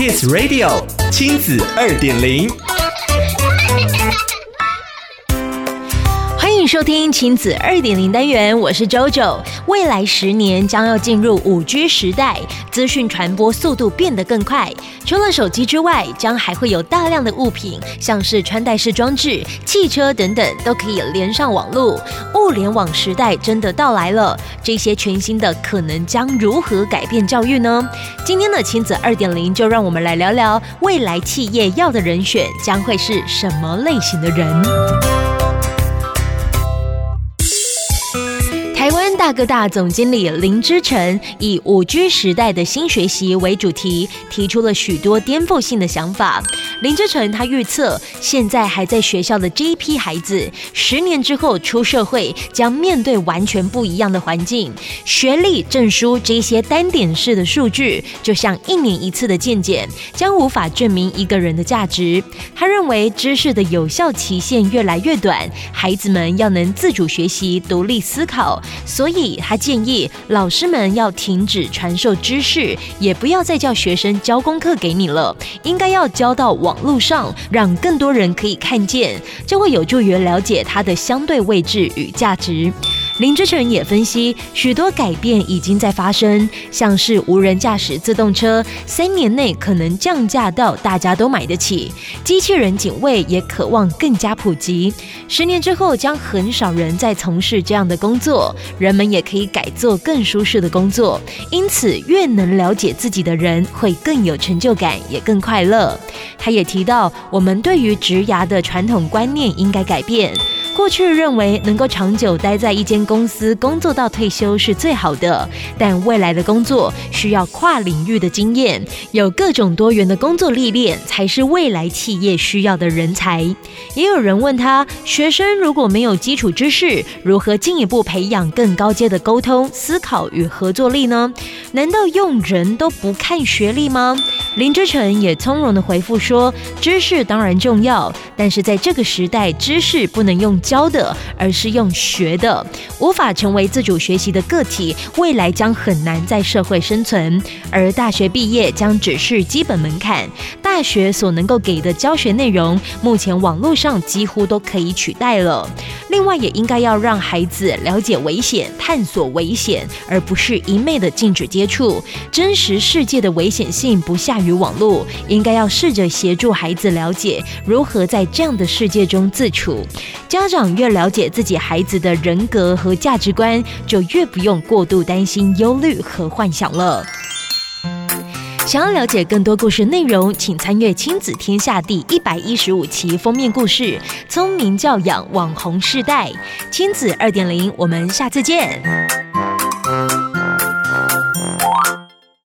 Kids Radio 亲子二点零。收听亲子二点零单元，我是 JoJo。未来十年将要进入五 G 时代，资讯传播速度变得更快。除了手机之外，将还会有大量的物品，像是穿戴式装置、汽车等等，都可以连上网络。物联网时代真的到来了，这些全新的可能将如何改变教育呢？今天的亲子二点零，就让我们来聊聊未来企业要的人选将会是什么类型的人。大哥大总经理林之晨以五 G 时代的新学习为主题，提出了许多颠覆性的想法。林之晨他预测，现在还在学校的这一批孩子，十年之后出社会将面对完全不一样的环境。学历、证书这些单点式的数据，就像一年一次的健检，将无法证明一个人的价值。他认为，知识的有效期限越来越短，孩子们要能自主学习、独立思考，所以。他建议老师们要停止传授知识，也不要再叫学生交功课给你了，应该要交到网络上，让更多人可以看见，这会有助于了解它的相对位置与价值。林之晨也分析，许多改变已经在发生，像是无人驾驶自动车，三年内可能降价到大家都买得起；机器人警卫也渴望更加普及。十年之后，将很少人再从事这样的工作，人们也可以改做更舒适的工作。因此，越能了解自己的人，会更有成就感，也更快乐。他也提到，我们对于职涯的传统观念应该改变。过去认为能够长久待在一间公司工作到退休是最好的，但未来的工作需要跨领域的经验，有各种多元的工作历练才是未来企业需要的人才。也有人问他，学生如果没有基础知识，如何进一步培养更高阶的沟通、思考与合作力呢？难道用人都不看学历吗？林之晨也从容地回复说：“知识当然重要，但是在这个时代，知识不能用。”教的，而是用学的，无法成为自主学习的个体，未来将很难在社会生存。而大学毕业将只是基本门槛，大学所能够给的教学内容，目前网络上几乎都可以取代了。另外，也应该要让孩子了解危险，探索危险，而不是一昧的禁止接触。真实世界的危险性不下于网络，应该要试着协助孩子了解如何在这样的世界中自处。家长。越了解自己孩子的人格和价值观，就越不用过度担心、忧虑和幻想了。想要了解更多故事内容，请参阅《亲子天下》第一百一十五期封面故事《聪明教养网红世代》。亲子二点零，我们下次见。